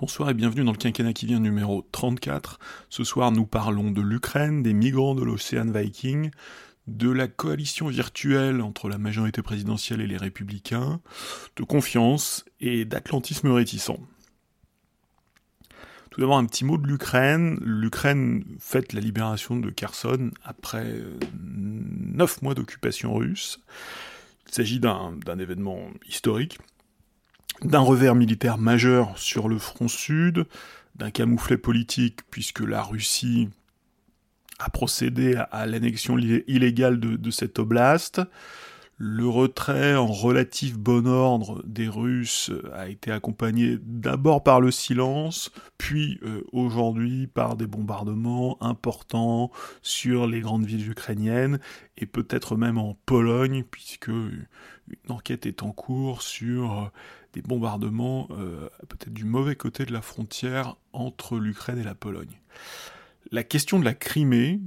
Bonsoir et bienvenue dans le quinquennat qui vient numéro 34. Ce soir, nous parlons de l'Ukraine, des migrants de l'océan Viking, de la coalition virtuelle entre la majorité présidentielle et les républicains, de confiance et d'atlantisme réticent. Tout d'abord, un petit mot de l'Ukraine. L'Ukraine fête la libération de Kherson après neuf mois d'occupation russe. Il s'agit d'un événement historique d'un revers militaire majeur sur le front sud, d'un camouflet politique puisque la Russie a procédé à, l'annexion illégale de, de cette oblast, le retrait en relatif bon ordre des Russes a été accompagné d'abord par le silence, puis euh, aujourd'hui par des bombardements importants sur les grandes villes ukrainiennes et peut-être même en Pologne, puisque une enquête est en cours sur euh, des bombardements euh, peut-être du mauvais côté de la frontière entre l'Ukraine et la Pologne. La question de la Crimée,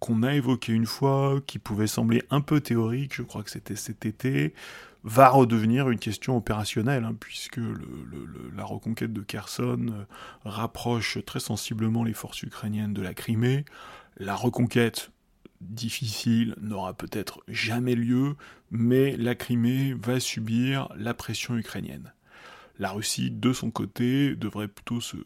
qu'on a évoqué une fois, qui pouvait sembler un peu théorique, je crois que c'était cet été, va redevenir une question opérationnelle, hein, puisque la reconquête de Kherson euh, rapproche très sensiblement les forces ukrainiennes de la Crimée. La reconquête difficile n'aura peut-être jamais lieu, mais la Crimée va subir la pression ukrainienne la Russie, de son côté, devrait plutôt se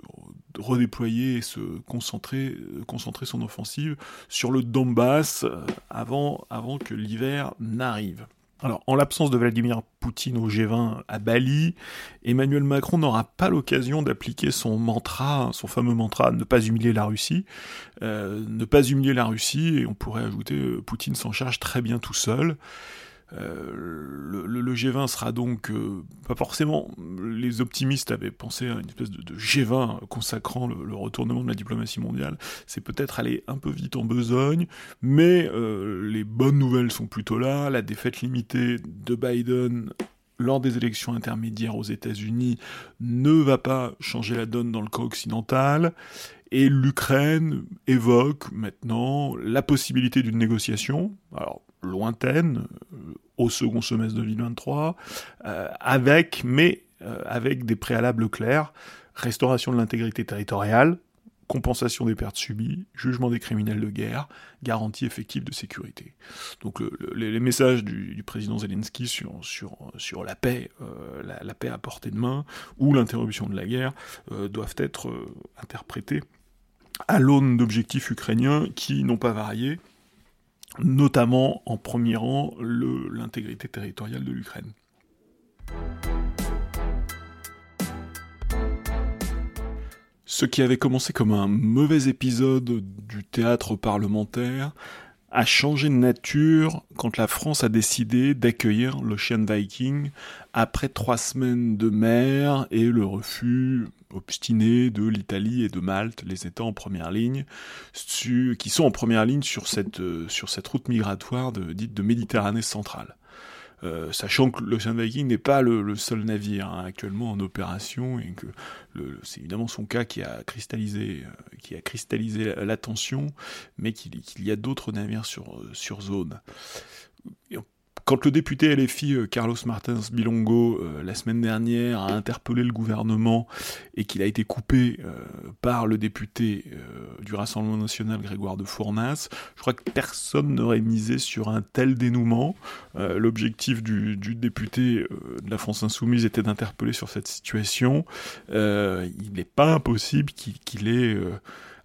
redéployer et se concentrer, euh, son offensive sur le Donbass euh, avant, que l'hiver n'arrive. Alors, en l'absence de Vladimir Poutine au G20 à Bali, Emmanuel Macron n'aura pas l'occasion d'appliquer son mantra, son fameux mantra ne pas humilier la Russie. Euh, ne pas humilier la Russie, et on pourrait ajouter Poutine s'en charge très bien tout seul. Euh, le, G20 sera donc euh, pas forcément. Les optimistes avaient pensé à une espèce de, G20 consacrant le, retournement de la diplomatie mondiale. C'est peut-être aller un peu vite en besogne, mais euh, les bonnes nouvelles sont plutôt là. La défaite limitée de Biden lors des élections intermédiaires aux États-Unis ne va pas changer la donne dans le camp occidental. Et l'Ukraine évoque maintenant la possibilité d'une négociation. Alors, lointaine, euh, au second semestre 2023, euh, avec, mais euh, avec des préalables clairs, restauration de l'intégrité territoriale, compensation des pertes subies, jugement des criminels de guerre, garantie effective de sécurité. Donc les, messages du, président Zelensky sur, sur, sur la paix, la, paix à portée de main, ou l'interruption de la guerre, doivent être interprétés à l'aune d'objectifs ukrainiens qui n'ont pas varié, notamment en premier rang l'intégrité territoriale de l'Ukraine. Ce qui avait commencé comme un mauvais épisode du théâtre parlementaire a changé de nature quand la France a décidé d'accueillir l'Ocean Viking après trois semaines de mer et le refus obstiné de l'Italie et de Malte, les États en première ligne, qui sont en première ligne sur cette, euh, sur cette route migratoire dite de Méditerranée centrale. Euh, sachant que l'Ocean Viking n'est pas le, seul navire hein, actuellement en opération et que c'est évidemment son cas qui a cristallisé, euh, l'attention, mais qu'il y a d'autres navires sur zone. Quand le député LFI euh, Carlos Martins Bilongo euh, la semaine dernière a interpellé le gouvernement et qu'il a été coupé euh, par le député du Rassemblement national Grégoire de Fournas, je crois que personne n'aurait misé sur un tel dénouement. L'objectif du, député de la France Insoumise était d'interpeller sur cette situation. il n'est pas impossible qu'il ait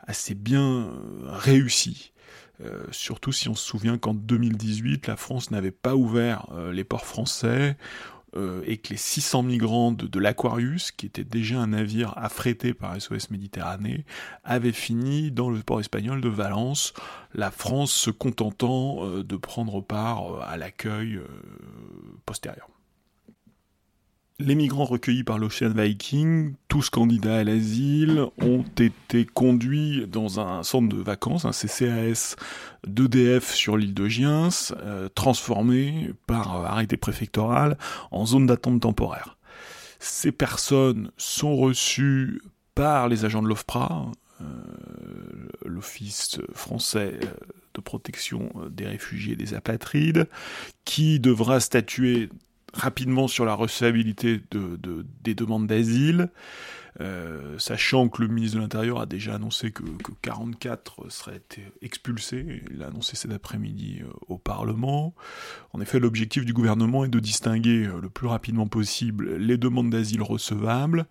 assez bien réussi. Euh, surtout si on se souvient qu'en 2018, la France n'avait pas ouvert euh, les ports français euh, et que les 600 migrants de, l'Aquarius, qui était déjà un navire affrété par SOS Méditerranée, avaient fini dans le port espagnol de Valence, la France se contentant de prendre part à l'accueil postérieur. Les migrants recueillis par l'Ocean Viking, tous candidats à l'asile, ont été conduits dans un centre de vacances, un CCAS d'EDF sur l'île de Giens, euh, transformé par euh, arrêté préfectoral en zone d'attente temporaire. Ces personnes sont reçues par les agents de l'OFPRA, euh, l'Office français de protection des réfugiés et des apatrides, qui devra statuer rapidement sur la recevabilité de, des demandes d'asile. sachant que le ministre de l'Intérieur a déjà annoncé que, 44 seraient expulsés. Il l'a annoncé cet après-midi au Parlement. En effet, l'objectif du gouvernement est de distinguer le plus rapidement possible les demandes d'asile recevables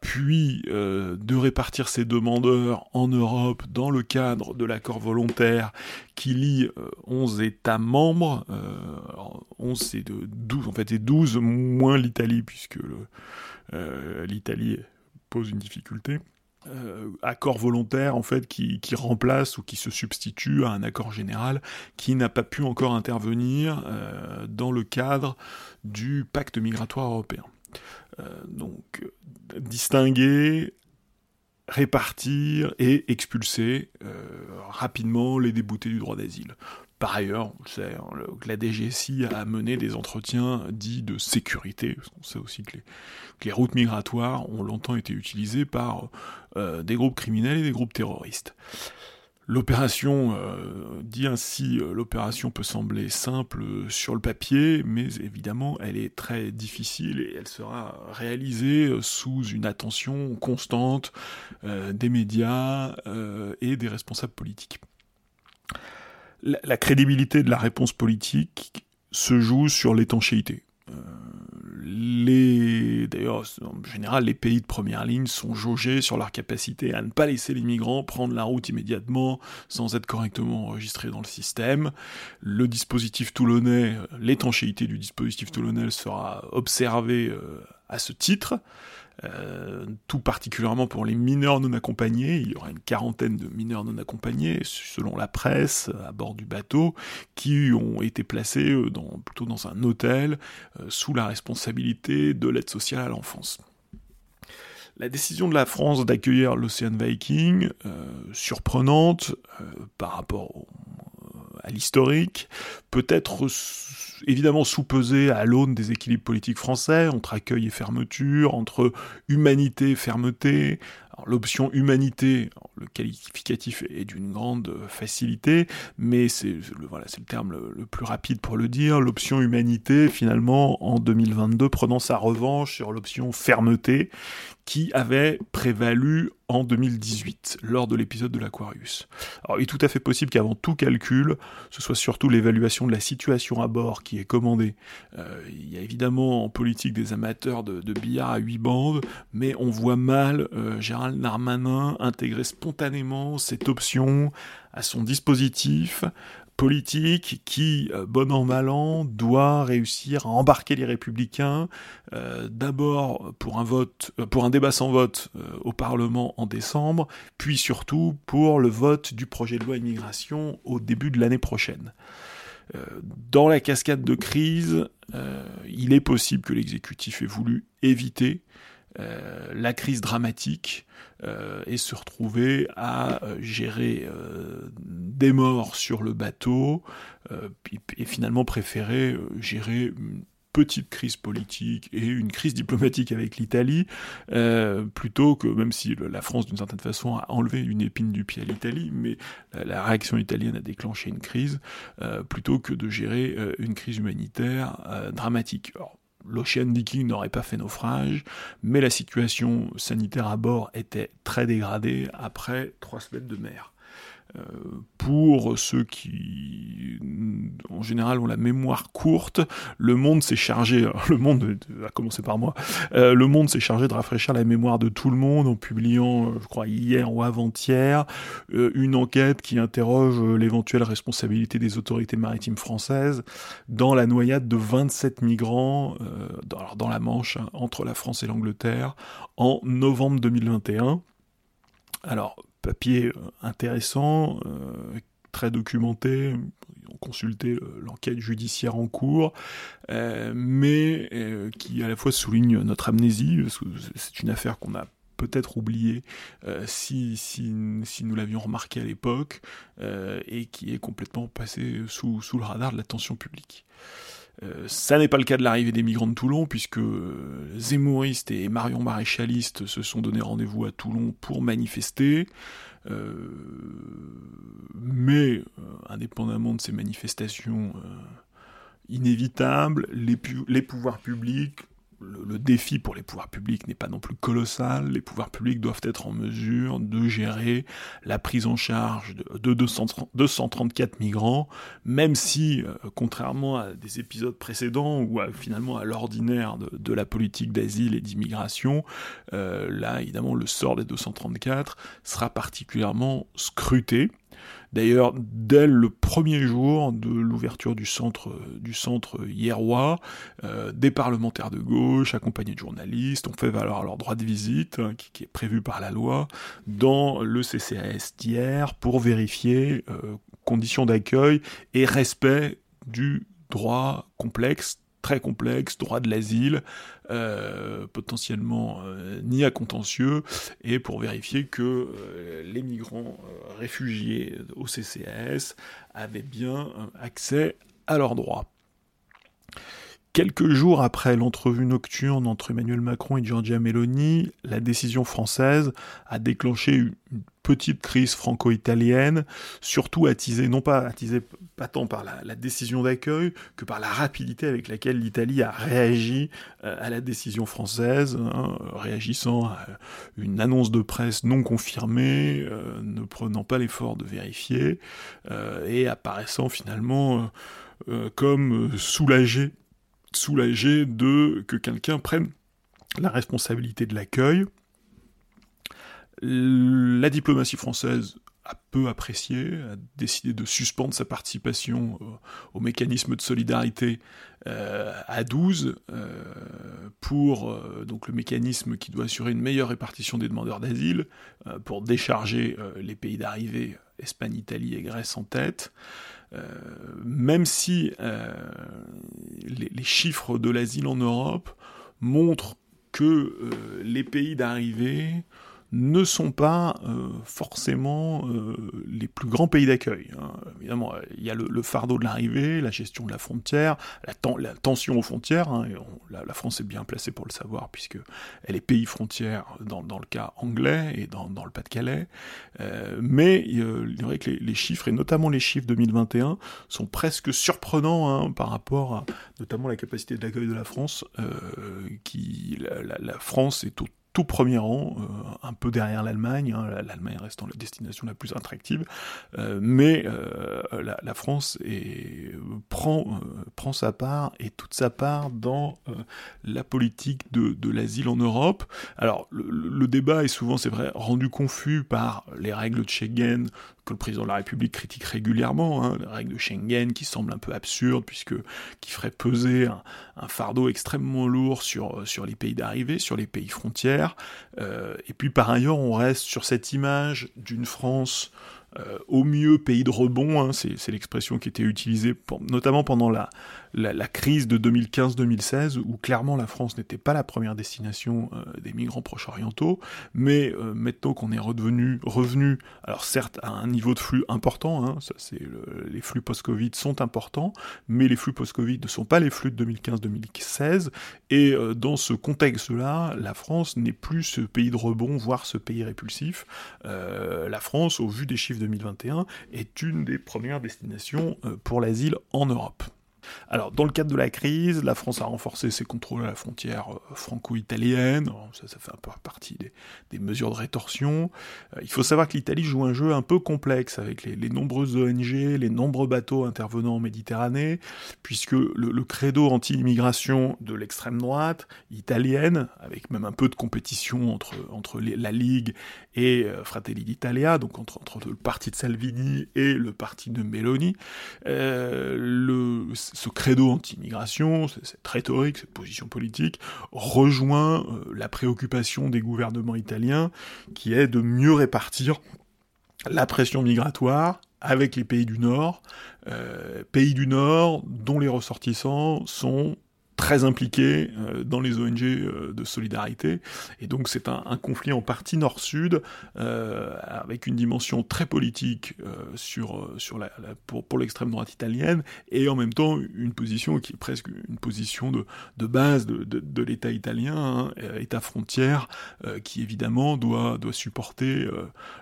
puis euh, de répartir ces demandeurs en Europe dans le cadre de l'accord volontaire qui lie 11 euh, États membres, euh, 11 et de 12, en fait, et 12 moins l'Italie, puisque euh, l'Italie pose une difficulté. accord volontaire en fait qui, remplace ou qui se substitue à un accord général qui n'a pas pu encore intervenir dans le cadre du pacte migratoire européen. Euh, donc, distinguer, répartir et expulser euh, rapidement les déboutés du droit d'asile. Par ailleurs, on sait, hein, la DGSI a mené des entretiens dits de sécurité, parce qu'on sait aussi que les, routes migratoires ont longtemps été utilisées par euh, des groupes criminels et des groupes terroristes. L'opération, euh, dit ainsi, euh, l'opération peut sembler simple sur le papier, mais évidemment, elle est très difficile et elle sera réalisée euh, sous une attention constante des médias et des responsables politiques. la, crédibilité de la réponse politique se joue sur l'étanchéité les, d'ailleurs, en général, les pays de première ligne sont jaugés sur leur capacité à ne pas laisser les migrants prendre la route immédiatement sans être correctement enregistrés dans le système. Le dispositif toulonnais, l'étanchéité du dispositif toulonnais sera observée euh, à ce titre. Euh, tout particulièrement pour les mineurs non accompagnés. Il y aura une quarantaine de mineurs non accompagnés, selon la presse, à bord du bateau, qui ont été placés euh, plutôt dans un hôtel euh, sous la responsabilité de l'aide sociale à l'enfance. La décision de la France d'accueillir l'Océan Viking, surprenante par rapport à l'historique, peut être évidemment sous-pesé à l'aune des équilibres politiques français, entre accueil et fermeture, entre humanité et fermeté. L'option humanité, le qualificatif est d'une grande facilité, mais c'est le, voilà, le terme le, plus rapide pour le dire. L'option humanité, finalement, en 2022, prenant sa revanche sur l'option fermeté, qui avait prévalu en 2018, lors de l'épisode de l'Aquarius. Alors il est tout à fait possible qu'avant tout calcul, ce soit surtout l'évaluation de la situation à bord qui est commandée. Euh, il y a évidemment en politique des amateurs de, billard à huit bandes, mais on voit mal euh, Gérald Darmanin intégrer spontanément cette option à son dispositif politique qui, euh, bon an mal an, doit réussir à embarquer les républicains euh, d'abord pour un vote, euh, pour un débat sans vote au Parlement en décembre, puis surtout pour le vote du projet de loi immigration au début de l'année prochaine. dans la cascade de crise, il est possible que l'exécutif ait voulu éviter euh, la crise dramatique euh, et se retrouver à euh, gérer des morts sur le bateau et finalement préférer gérer une petite crise politique et une crise diplomatique avec l'Italie, plutôt que, même si la France d'une certaine façon a enlevé une épine du pied à l'Italie, mais la, réaction italienne a déclenché une crise, plutôt que de gérer une crise humanitaire dramatique l'Ocean Viking n'aurait pas fait naufrage, mais la situation sanitaire à bord était très dégradée après trois semaines de mer. Euh, pour ceux qui, en général, ont la mémoire courte, le monde s'est chargé, le monde a commencé par moi, euh, le monde s'est chargé de rafraîchir la mémoire de tout le monde en publiant, euh, je crois, hier ou avant-hier, une enquête qui interroge l'éventuelle responsabilité des autorités maritimes françaises dans la noyade de 27 migrants dans, dans, la Manche, hein, entre la France et l'Angleterre, en novembre 2021. Alors, papier euh, intéressant, euh, très documenté, on consultait l'enquête judiciaire en cours, euh, mais qui à la fois souligne notre amnésie, parce que c'est une affaire qu'on a peut-être oubliée si, si, si, nous l'avions remarqué à l'époque, et qui est complètement passée sous, sous le radar de l'attention publique. Euh, ça n'est pas le cas de l'arrivée des migrants de Toulon, puisque euh, Zemmouristes et Marion Maréchalistes se sont donné rendez-vous à Toulon pour manifester. Euh, mais, indépendamment de ces manifestations inévitables, les, les pouvoirs publics le, défi pour les pouvoirs publics n'est pas non plus colossal. Les pouvoirs publics doivent être en mesure de gérer la prise en charge de, 234 migrants, même si, euh, contrairement à des épisodes précédents ou finalement à l'ordinaire de, la politique d'asile et d'immigration, euh, là, évidemment, le sort des 234 sera particulièrement scruté. D'ailleurs, dès le premier jour de l'ouverture du centre, du centre hierois, euh, des parlementaires de gauche, accompagnés de journalistes, ont fait valoir leur droit de visite, hein, qui, est prévu par la loi, dans le CCAS d'hier pour vérifier euh, conditions d'accueil et respect du droit complexe très complexe, droit de l'asile, euh, potentiellement euh, ni à contentieux, et pour vérifier que euh, les migrants réfugiés au CCAS avaient bien accès à leurs droits. Quelques jours après l'entrevue nocturne entre Emmanuel Macron et Giorgia Meloni, la décision française a déclenché une petite crise franco-italienne, surtout attisée, non pas attisée pas tant par la, décision d'accueil que par la rapidité avec laquelle l'Italie a réagi euh, à la décision française, hein, réagissant à une annonce de presse non confirmée, euh, ne prenant pas l'effort de vérifier, euh, et apparaissant finalement comme soulagé soulagé de que quelqu'un prenne la responsabilité de l'accueil. La diplomatie française a peu apprécié, a décidé de suspendre sa participation euh, au mécanisme de solidarité euh, à 12 euh, pour donc le mécanisme qui doit assurer une meilleure répartition des demandeurs d'asile pour décharger les pays d'arrivée Espagne, Italie et Grèce en tête. Euh, même si euh, les, chiffres de l'asile en Europe montrent que euh, les pays d'arrivée ne sont pas euh, forcément euh, les plus grands pays d'accueil. Hein. Évidemment, il y a le, fardeau de l'arrivée, la gestion de la frontière, la, tension aux frontières. Hein, la, France est bien placée pour le savoir puisque elle est pays frontière dans, le cas anglais et dans, le Pas-de-Calais. Euh, mais il est vrai que les, chiffres et notamment les chiffres 2021 sont presque surprenants hein, par rapport à notamment la capacité d'accueil de la France, qui la, la France est au tout premier rang, euh, un peu derrière l'Allemagne, hein, l'Allemagne restant la destination la plus attractive, euh, mais euh, la, France prend, sa part et toute sa part dans la politique de, de l'asile en Europe. Alors le, débat est souvent, c'est vrai, rendu confus par les règles de Schengen, le président de la République critique régulièrement, hein, les règles de Schengen qui semblent un peu absurdes, puisque qui ferait peser un, fardeau extrêmement lourd sur, sur les pays d'arrivée, sur les pays frontières. Euh, et puis par ailleurs, on reste sur cette image d'une France euh, au mieux pays de rebond, hein, c'est l'expression qui était utilisée notamment pendant la, crise de 2015-2016, où clairement la France n'était pas la première destination euh, des migrants proche-orientaux, mais euh, maintenant qu'on est redevenu, revenu, alors certes à un niveau de flux important, hein, ça c'est les flux post-Covid sont importants, mais les flux post-Covid ne sont pas les flux de 2015-2016, et dans ce contexte-là, la France n'est plus ce pays de rebond, voire ce pays répulsif. la France, au vu des chiffres 2021 est une des premières destinations euh, pour l'asile en Europe. Alors, dans le cadre de la crise, la France a renforcé ses contrôles à la frontière euh, franco-italienne. Ça, ça fait un peu partie des, mesures de rétorsion. Euh, il faut savoir que l'Italie joue un jeu un peu complexe avec les, nombreuses ONG, les nombreux bateaux intervenant en Méditerranée, puisque le, credo anti-immigration de l'extrême droite italienne, avec même un peu de compétition entre, entre la Ligue et euh, Fratelli d'Italia, donc entre, entre, le parti de Salvini et le parti de Meloni, le ce credo anti-immigration, cette rhétorique, cette position politique, rejoint euh, la préoccupation des gouvernements italiens, qui est de mieux répartir la pression migratoire avec les pays du Nord, euh, pays du Nord dont les ressortissants sont très impliqués euh, dans les ONG euh, de solidarité. Et donc c'est un, conflit en partie nord-sud, euh, avec une dimension très politique sur, sur la, pour, pour l'extrême droite italienne, et en même temps une position qui est presque une position de, de base de, de, l'État italien, hein, État frontière, qui évidemment doit, doit supporter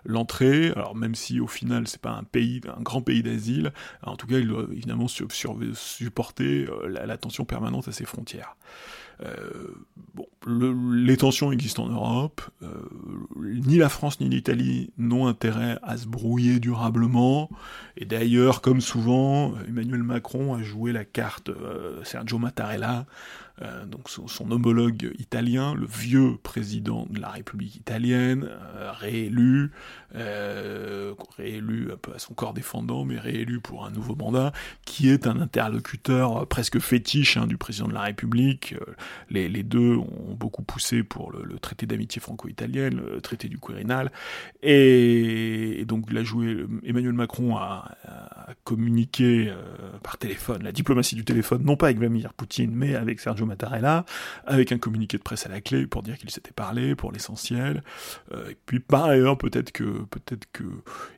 l'entrée, alors même si au final c'est pas un pays, un grand pays d'asile, en tout cas il doit évidemment supporter l'attention permanente à ses frontières. bon, les tensions existent en Europe, ni la France ni l'Italie n'ont intérêt à se brouiller durablement, et d'ailleurs, comme souvent, Emmanuel Macron a joué la carte Sergio Mattarella, euh, donc son, homologue italien, le vieux président de la République italienne, euh, réélu, euh, réélu un peu à son corps défendant, mais réélu pour un nouveau mandat, qui est un interlocuteur presque fétiche hein, du président de la République. Les, deux ont beaucoup poussé pour le, traité d'amitié franco-italienne, le traité du Quirinal, et, donc l'a joué Emmanuel Macron a, communiqué par téléphone, la diplomatie du téléphone, non pas avec Vladimir Poutine, mais avec Sergio Mattarella, avec un communiqué de presse à la clé pour dire qu'ils s'étaient parlé pour l'essentiel. Euh, et puis par ailleurs, peut-être que peut-être que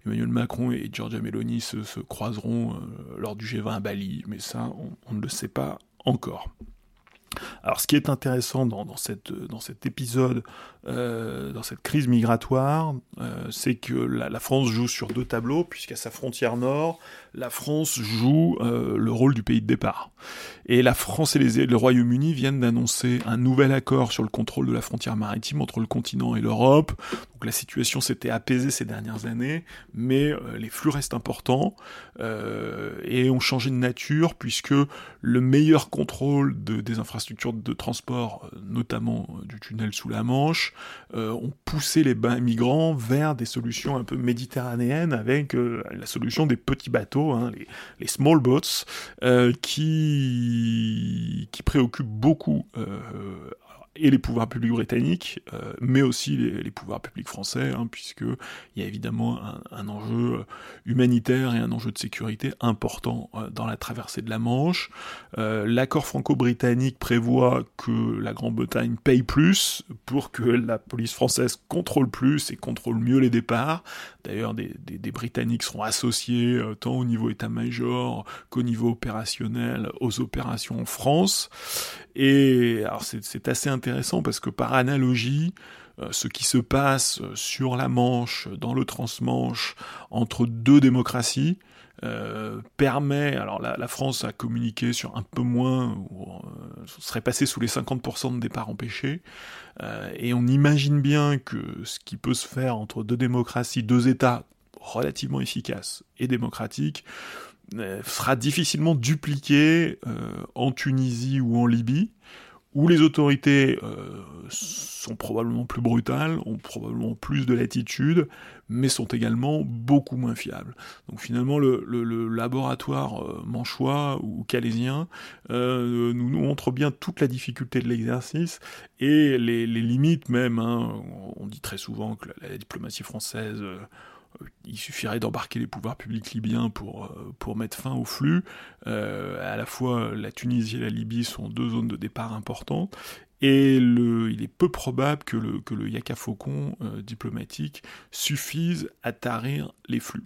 Emmanuel Macron et Giorgia Meloni se, croiseront euh, lors du G20 à Bali, mais ça, on ne le sait pas encore. Alors, ce qui est intéressant dans, cette, dans cet épisode, euh, dans cette crise migratoire, euh, c'est que la, France joue sur deux tableaux, puisqu'à sa frontière nord, la France joue euh, le rôle du pays de départ. Et la France et les, le Royaume-Uni viennent d'annoncer un nouvel accord sur le contrôle de la frontière maritime entre le continent et l'Europe. Donc la situation s'était apaisée ces dernières années, mais les flux restent importants et ont changé de nature, puisque le meilleur contrôle de, des infrastructures de transport, euh, notamment euh, du tunnel sous la Manche, euh, ont poussé les migrants vers des solutions un peu méditerranéennes avec la solution des petits bateaux, hein, les, small boats, qui, qui préoccupent beaucoup et les pouvoirs publics britanniques, euh, mais aussi les, pouvoirs publics français, hein, puisqu'il y a évidemment un, enjeu euh, humanitaire et un enjeu de sécurité important euh, dans la traversée de la Manche. L'accord franco-britannique prévoit que la Grande-Bretagne paye plus pour que la police française contrôle plus et contrôle mieux les départs. D'ailleurs, des, des, Britanniques seront associés tant au niveau état-major qu'au niveau opérationnel aux opérations en France. Et alors c'est assez intéressant parce que par analogie, euh, ce qui se passe sur la Manche, dans le transmanche, entre deux démocraties, euh, permet, alors la, France a communiqué sur un peu moins, euh, serait passé sous les 50% de départs empêchés, et on imagine bien que ce qui peut se faire entre deux démocraties, deux États relativement efficaces et démocratiques, sera difficilement dupliqué en Tunisie ou en Libye, où les autorités euh, sont probablement plus brutales, ont probablement plus de latitude, mais sont également beaucoup moins fiables. Donc finalement, le, laboratoire euh, manchois ou calaisien euh, nous, montre bien toute la difficulté de l'exercice et les, limites même. Hein. On dit très souvent que la, diplomatie française il suffirait d'embarquer les pouvoirs publics libyens pour, euh, mettre fin au flux. Euh, à la fois, la Tunisie et la Libye sont deux zones de départ importantes, et le, il est peu probable que le, que yaka faucon euh, diplomatique suffise à tarir les flux.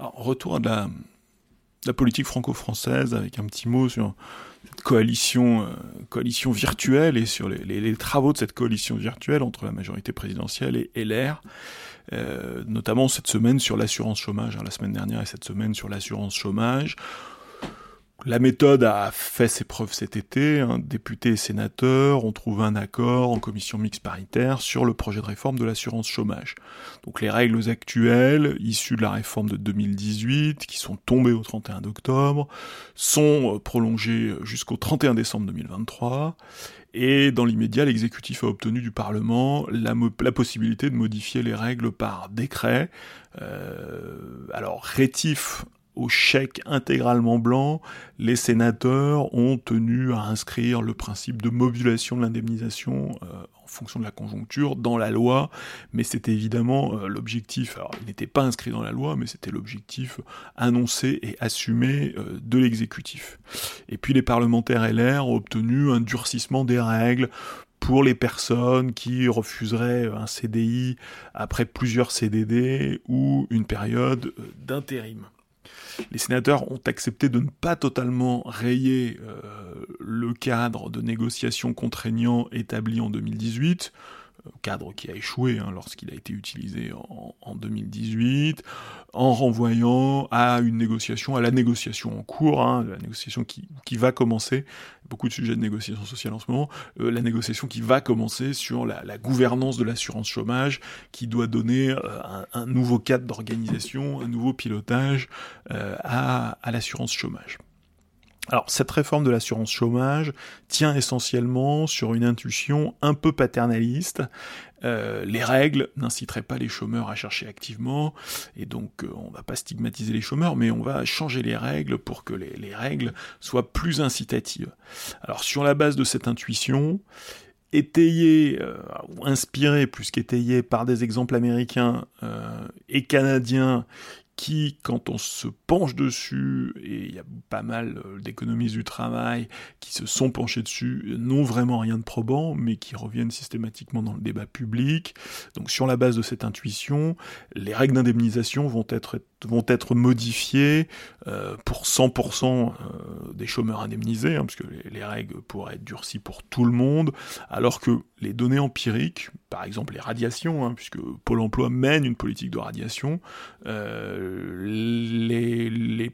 Retour à la, la politique franco-française avec un petit mot sur coalition, euh, coalition virtuelle et sur les, travaux de cette coalition virtuelle entre la majorité présidentielle et LR, euh, notamment cette semaine sur l'assurance chômage, hein, la semaine dernière et cette semaine sur l'assurance chômage. La méthode a fait ses preuves cet été. Hein. Députés et sénateurs ont trouvé un accord en commission mixte paritaire sur le projet de réforme de l'assurance chômage. Donc les règles actuelles, issues de la réforme de 2018, qui sont tombées au 31 octobre, sont euh, prolongées jusqu'au 31 décembre 2023. Et dans l'immédiat, l'exécutif a obtenu du Parlement la, possibilité de modifier les règles par décret. Euh, alors rétif au chèque intégralement blanc, les sénateurs ont tenu à inscrire le principe de modulation de l'indemnisation euh, en fonction de la conjoncture dans la loi, mais c'était évidemment euh, l'objectif, alors il n'était pas inscrit dans la loi, mais c'était l'objectif annoncé et assumé euh, de l'exécutif. Et puis les parlementaires LR ont obtenu un durcissement des règles pour les personnes qui refuseraient un CDI après plusieurs CDD ou une période d'intérim les sénateurs ont accepté de ne pas totalement rayer euh, le cadre de négociation contraignant établi en 2018. Cadre qui a échoué hein, lorsqu'il a été utilisé en, 2018, en renvoyant à une négociation, à la négociation en cours, hein, la négociation qui, va commencer, beaucoup de sujets de négociation sociale en ce moment, euh, la négociation qui va commencer sur la, gouvernance de l'assurance chômage, qui doit donner euh, un, nouveau cadre d'organisation, un nouveau pilotage euh, à l'assurance chômage. Alors cette réforme de l'assurance chômage tient essentiellement sur une intuition un peu paternaliste. Euh, les règles n'inciteraient pas les chômeurs à chercher activement, et donc euh, on va pas stigmatiser les chômeurs, mais on va changer les règles pour que les, règles soient plus incitatives. Alors sur la base de cette intuition, étayée euh, ou inspirée plus qu'étayée par des exemples américains et canadiens qui, quand on se penche dessus, et il y a pas mal euh, d'économistes du travail qui se sont penchés dessus, n'ont vraiment rien de probant, mais qui reviennent systématiquement dans le débat public. Donc sur la base de cette intuition, les règles d'indemnisation vont être vont être modifiées euh, pour 100% euh, des chômeurs indemnisés, hein, parce que les, règles pourraient être durcies pour tout le monde, alors que les données empiriques, par exemple les radiations, hein, puisque Pôle Emploi mène une politique de radiation, les,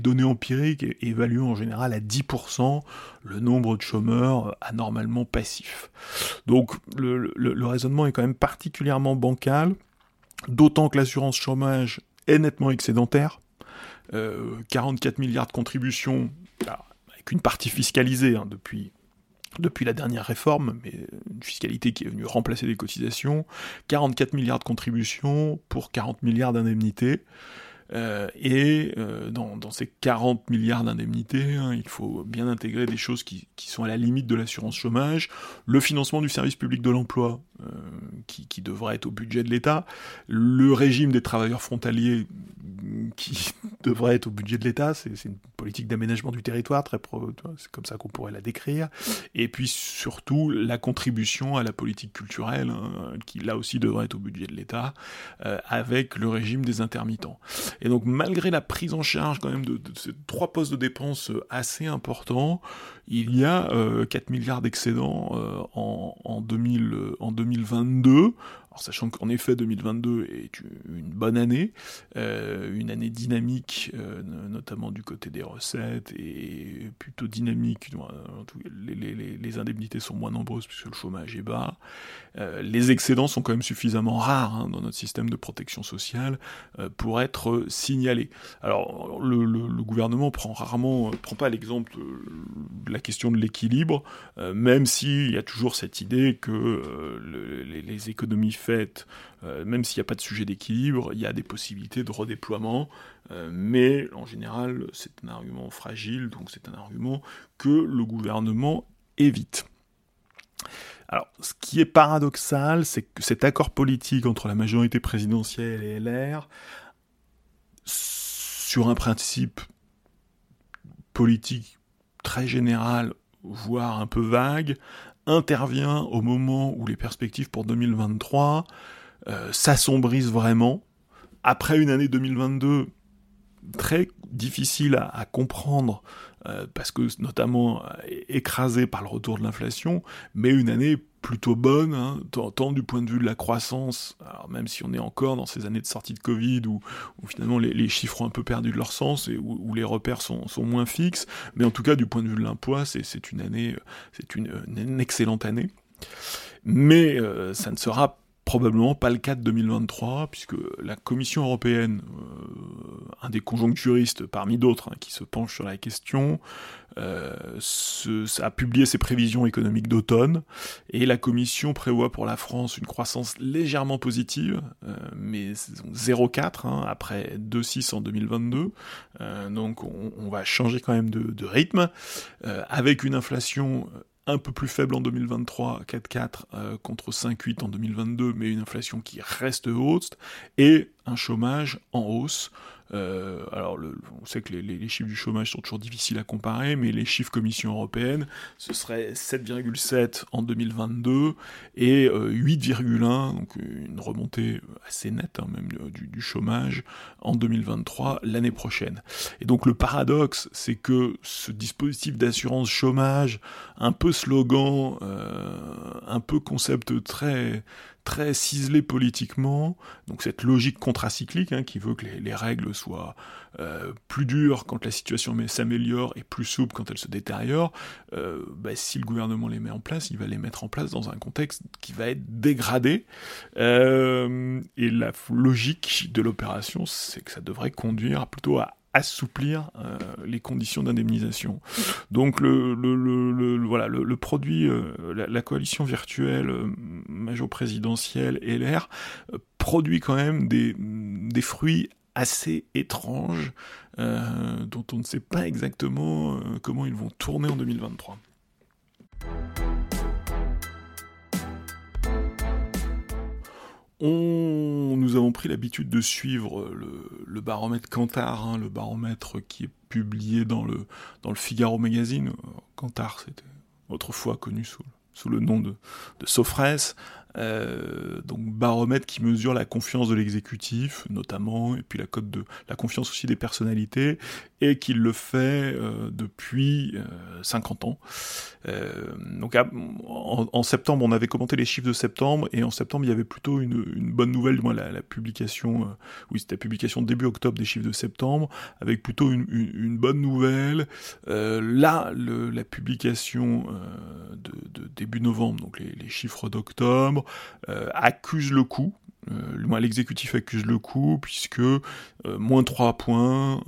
données empiriques évaluent en général à 10% le nombre de chômeurs anormalement passifs. Donc le raisonnement est quand même particulièrement bancal, d'autant que l'assurance chômage est nettement excédentaire. 44 euh, milliards de contributions, avec une partie fiscalisée hein, depuis, depuis la dernière réforme, mais une fiscalité qui est venue remplacer les cotisations. 44 milliards de contributions pour 40 milliards d'indemnités. Euh, et euh, dans, ces 40 milliards d'indemnités, hein, il faut bien intégrer des choses qui sont à la limite de l'assurance chômage, le financement du service public de l'emploi, euh, qui, qui, devrait être au budget de l'État, le régime des travailleurs frontaliers, qui devrait être au budget de l'État, c'est une politique d'aménagement du territoire, c'est comme ça qu'on pourrait la décrire, et puis surtout la contribution à la politique culturelle, hein, qui là aussi devrait être au budget de l'État, avec le régime des intermittents. Et donc malgré la prise en charge quand même de, ces trois postes de dépenses euh, assez importants, il y a 4 euh, milliards d'excédents euh, en, en, 2000, en 2022 sachant qu'en effet 2022 est une bonne année, euh, une année dynamique, euh, notamment du côté des recettes, et plutôt dynamique, les, indemnités sont moins nombreuses puisque le chômage est bas, euh, les excédents sont quand même suffisamment rares hein, dans notre système de protection sociale pour être signalés. Alors le, gouvernement prend rarement, prend pas l'exemple la question de l'équilibre, même s'il y a toujours cette idée que les, les économies fait, euh, même s'il n'y a pas de sujet d'équilibre, il y a des possibilités de redéploiement, euh, mais en général, c'est un argument fragile, donc c'est un argument que le gouvernement évite. Alors, ce qui est paradoxal, c'est que cet accord politique entre la majorité présidentielle et LR, sur un principe politique très général, voire un peu vague, intervient au moment où les perspectives pour 2023 euh, s'assombrissent vraiment, après une année 2022 très difficile à, comprendre, euh, parce que notamment euh, écrasée par le retour de l'inflation, mais une année plutôt bonne, hein, tant, du point de vue de la croissance, même si on est encore dans ces années de sortie de Covid où, finalement les, chiffres ont un peu perdu de leur sens et où, les repères sont, moins fixes, mais en tout cas du point de vue de l'emploi, c'est une année, c'est une, excellente année. Mais euh, ça ne sera probablement pas le cas de 2023, puisque la Commission européenne, euh, un des conjoncturistes parmi d'autres hein, qui se penche sur la question, euh, a publié ses prévisions économiques d'automne, et la Commission prévoit pour la France une croissance légèrement positive, euh, mais 0,4 hein, après 2,6 en 2022, donc on, va changer quand même de, de rythme, avec une inflation un peu plus faible en 2023, 4,4 euh, contre 5,8 en 2022, mais une inflation qui reste haute, et un chômage en hausse, Euh, alors, le, on sait que les, les, chiffres du chômage sont toujours difficiles à comparer, mais les chiffres Commission européenne, ce serait 7,7 en 2022 et 8,1, euh, donc une remontée assez nette hein, même du, du, chômage en 2023 l'année prochaine. Et donc le paradoxe, c'est que ce dispositif d'assurance chômage, un peu slogan, euh, un peu concept très très ciselé politiquement, donc cette logique contracyclique hein, qui veut que les, règles soient euh, plus dures quand la situation s'améliore et plus souples quand elle se détériore, euh, bah, si le gouvernement les met en place, il va les mettre en place dans un contexte qui va être dégradé. Euh, et la logique de l'opération, c'est que ça devrait conduire plutôt à assouplir euh, les conditions d'indemnisation. Donc le, voilà le, produit, euh, la, coalition virtuelle euh, major-présidentielle LR produit quand même des fruits assez étranges dont on ne sait pas exactement comment ils vont tourner en 2023. Nous avons pris l'habitude de suivre le, baromètre Kantar, hein, le baromètre qui est publié dans le, Figaro Magazine. Kantar, c'était autrefois connu sous, le nom de, de. Euh, donc baromètre qui mesure la confiance de l'exécutif, notamment, et puis la cote de la confiance aussi des personnalités, et qui le fait euh, depuis 50 euh, ans. donc en, septembre, on avait commenté les chiffres de septembre, et en septembre, il y avait plutôt une, bonne nouvelle, moi la, la publication, oui c'était la publication début octobre des chiffres de septembre, avec plutôt une, bonne nouvelle. là, le, la publication de, début novembre, donc les, les chiffres d'octobre, euh, accuse le coup. Euh, l'exécutif accuse le coup puisque euh, moins 3 points,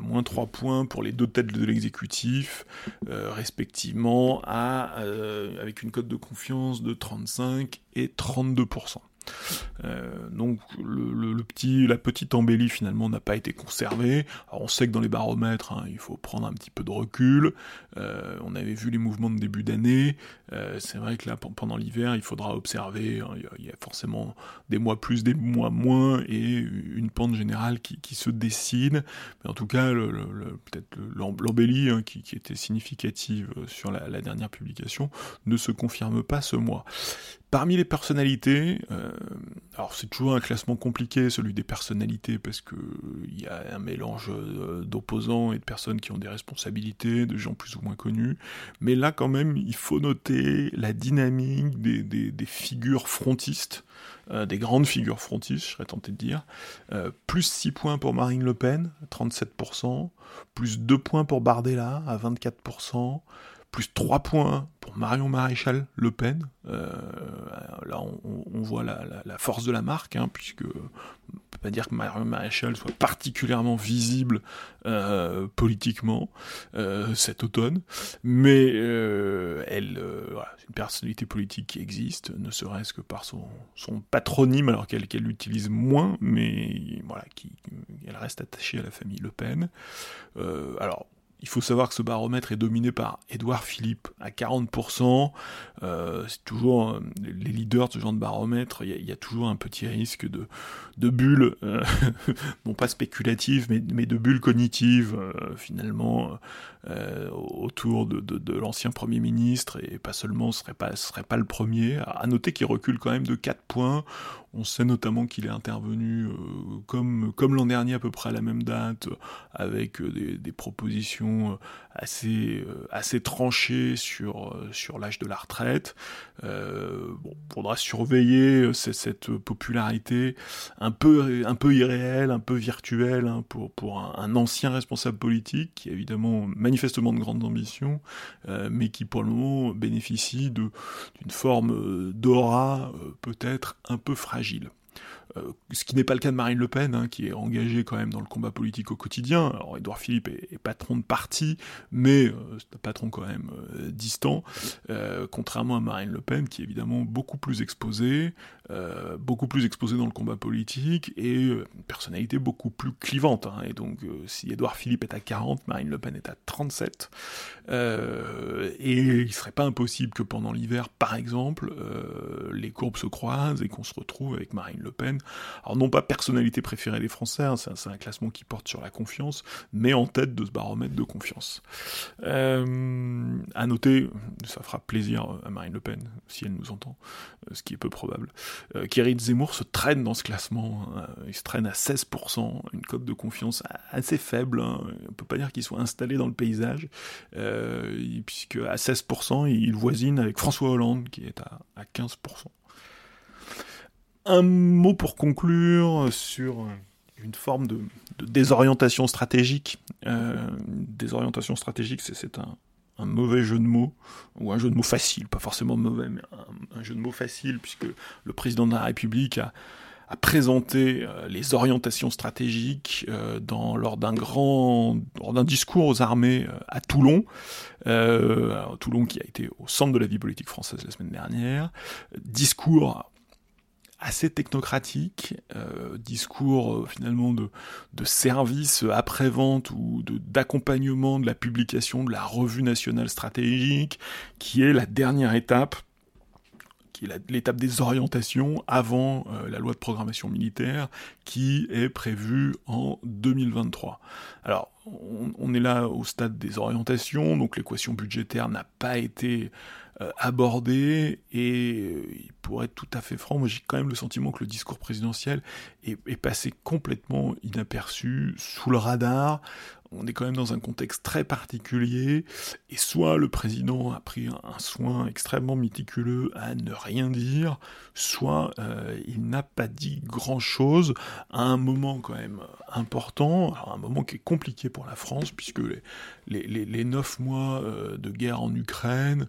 moins 3 points pour les deux têtes de l'exécutif, respectivement avec une cote de confiance de 35 et 32%. Euh, donc le, petit, la petite embellie finalement n'a pas été conservée. On sait que dans les baromètres, hein, il faut prendre un petit peu de recul. Euh, on avait vu les mouvements de début d'année. Euh, c'est vrai que là, pendant l'hiver, il faudra observer. Hein, il y, a forcément des mois plus, des mois moins, et une pente générale qui, se dessine. Mais en tout cas, le, peut-être l'embellie hein, qui, était significative sur la dernière publication ne se confirme pas ce mois. Parmi les personnalités, euh, alors c'est toujours un classement compliqué, celui des personnalités, parce que il y a un mélange euh, d'opposants et de personnes qui ont des responsabilités, de gens plus ou moins connus. Mais là, quand même, il faut noter la dynamique des, figures frontistes, euh, des grandes figures frontistes, je serais tenté de dire. plus 6 points pour Marine Le Pen, 37%, plus 2 points pour Bardella, à 24%, plus 3 points pour Marion Maréchal Le Pen. Euh, là, on, voit la, force de la marque, hein, puisque on peut pas dire que Marion Maréchal soit particulièrement visible euh, politiquement euh, cet automne, mais elle, c'est une personnalité politique qui existe, ne serait-ce que par son, son patronyme, alors qu'elle l'utilise moins, mais voilà, qui, elle reste attachée à la famille Le Pen. alors, il faut savoir que ce baromètre est dominé par Édouard Philippe à 40%. Euh, c'est toujours euh, les leaders de ce genre de baromètre. Il y, a toujours un petit risque de, de bulles, euh, non pas spéculatives, mais, de bulles cognitives finalement autour de, de, l'ancien Premier ministre et pas seulement, ce serait pas, serait pas le premier. À noter qu'il recule quand même de 4 points. On sait notamment qu'il est intervenu comme, comme l'an dernier à peu près à la même date, avec des, des propositions euh, assez, euh, assez tranché sur, euh, sur l'âge de la retraite. bon, faudra surveiller cette popularité un peu, un peu irréelle, un peu virtuelle hein, pour, pour un, ancien responsable politique qui a évidemment manifestement de grandes ambitions, mais qui pour le moment bénéficie d'une forme d'aura peut-être un peu fragile. Euh, ce qui n'est pas le cas de Marine Le Pen, hein, qui est engagée quand même dans le combat politique au quotidien. Alors Édouard Philippe est, patron de parti, mais euh, c'est un patron quand même euh, distant, contrairement à Marine Le Pen, qui est évidemment beaucoup plus exposée, beaucoup plus exposée dans le combat politique, et une personnalité beaucoup plus clivante. Hein. et donc si Édouard Philippe est à 40, Marine Le Pen est à 37. et il serait pas impossible que pendant l'hiver, par exemple, les courbes se croisent et qu'on se retrouve avec Marine Le Pen. Alors non pas personnalité préférée des Français, hein, c'est un, classement qui porte sur la confiance, mais en tête de ce baromètre de confiance. Euh, à noter, ça fera plaisir à Marine Le Pen, si elle nous entend, euh, ce qui est peu probable, euh, Zemmour se traîne dans ce classement, hein. il se traîne à 16%, une cote de confiance assez faible, hein. on peut pas dire qu'il soit installé dans le paysage, euh, puisque à 16%, il voisine avec François Hollande, qui est à 15%. Un mot pour conclure sur une forme de, désorientation stratégique. Euh, désorientation stratégique, c'est un, mauvais jeu de mots, ou un jeu de mots facile, pas forcément mauvais, mais un, jeu de mots facile, puisque le président de la République a, présenté euh, les orientations stratégiques euh, lors d'un grand, d'un discours aux armées à Toulon, Toulon qui a été au centre de la vie politique française la semaine dernière, discours assez technocratique, euh, discours euh, finalement de, de service après-vente ou d'accompagnement de, la publication de la revue nationale stratégique, qui est la dernière étape qui est l'étape des orientations avant euh, la loi de programmation militaire qui est prévue en 2023. Alors, on, est là au stade des orientations, donc l'équation budgétaire n'a pas été euh, abordé et euh, pour être tout à fait franc, moi j'ai quand même le sentiment que le discours présidentiel est, passé complètement inaperçu, sous le radar. On est quand même dans un contexte très particulier et soit le président a pris un, soin extrêmement méticuleux à ne rien dire, soit euh, il n'a pas dit grand-chose à un moment quand même important, un moment qui est compliqué pour la France puisque les, neuf mois de guerre en Ukraine,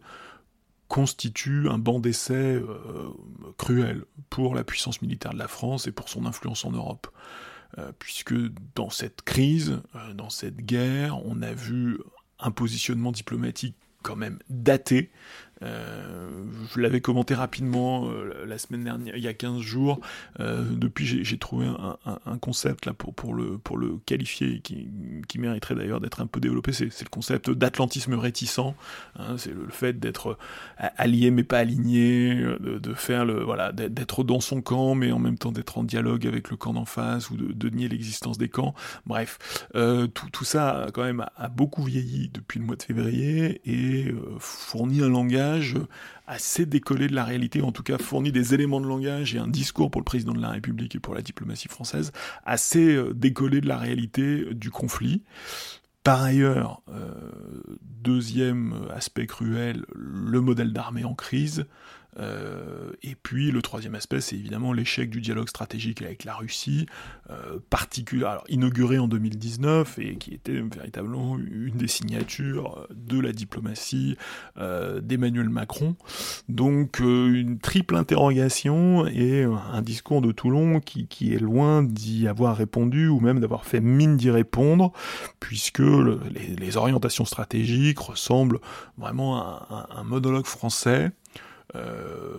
constitue un banc d'essai euh, cruel pour la puissance militaire de la France et pour son influence en Europe. Euh, puisque dans cette crise, euh, dans cette guerre, on a vu un positionnement diplomatique quand même daté je l'avais commenté rapidement euh, la semaine dernière, il y a 15 jours. Euh, depuis, j'ai trouvé un, concept là pour, le, pour le qualifier qui, qui mériterait d'ailleurs d'être un peu développé. C'est le concept d'atlantisme réticent. Hein, c'est le, fait d'être allié mais pas aligné, de, faire le voilà, d'être dans son camp mais en même temps d'être en dialogue avec le camp d'en face ou de, nier l'existence des camps. Bref, tout, tout, ça quand même a, beaucoup vieilli depuis le mois de février et fournit un langage assez décollé de la réalité, en tout cas fournit des éléments de langage et un discours pour le président de la République et pour la diplomatie française assez euh, décollé de la réalité du conflit. Par ailleurs, euh, deuxième aspect cruel, le modèle d'armée en crise. Euh, et puis le troisième aspect, c'est évidemment l'échec du dialogue stratégique avec la Russie, euh, inauguré en 2019 et qui était véritablement une des signatures de la diplomatie euh, d'Emmanuel Macron. Donc euh, une triple interrogation et un discours de Toulon qui, qui est loin d'y avoir répondu ou même d'avoir fait mine d'y répondre, puisque les, orientations stratégiques ressemblent vraiment à un monologue français euh,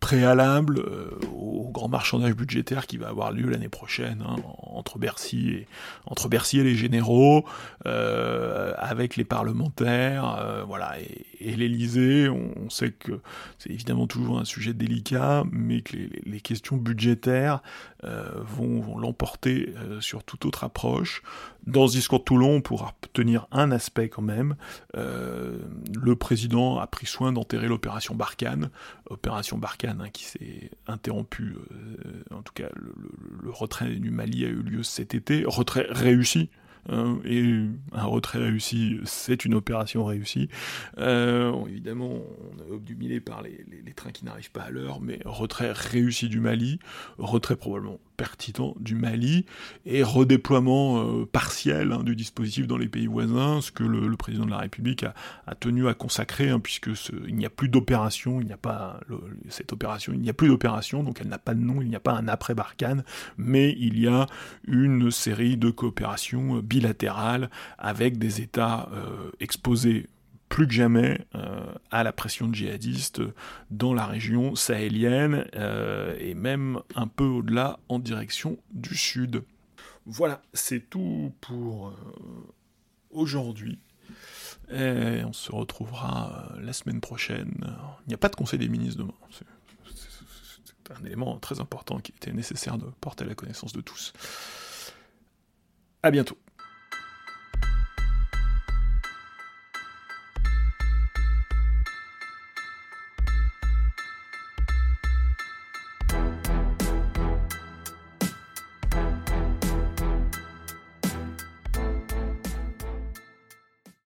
préalable euh, au grand marchandage budgétaire qui va avoir lieu l'année prochaine hein, entre Bercy et entre Bercy et les généraux, euh, avec les parlementaires, voilà, et, l'Élysée. On, sait que c'est évidemment toujours un sujet délicat, mais que les, questions budgétaires vont l'emporter sur toute autre approche. Dans ce discours de Toulon, on pourra tenir un aspect quand même. le président a pris soin d'enterrer l'opération Barkhane opération Barkhane hein, qui s'est interrompue, euh, en tout cas le, retrait du Mali a eu lieu cet été, retrait réussi, hein, et un retrait réussi, c'est une opération réussie. Euh, évidemment, on est par les trains qui n'arrivent pas à l'heure, mais retrait réussi du Mali, retrait probablement pertinent du Mali et redéploiement euh, partiel hein, du dispositif dans les pays voisins, ce que le, président de la République a, tenu à consacrer, hein, puisque il n'y a plus d'opération, il n'y a pas cette opération, il n'y a plus d'opération, donc elle n'a pas de nom, il n'y a pas un après Barkhane, mais il y a une série de coopérations bilatérales avec des États euh, exposés plus que jamais euh, à la pression djihadiste dans la région sahélienne euh, et même un peu au-delà en direction du sud. Voilà, c'est tout pour euh, aujourd'hui. Et on se retrouvera la semaine prochaine. Il n'y a pas de conseil des ministres demain. un élément très important qui était nécessaire de porter à la connaissance de tous. À bientôt.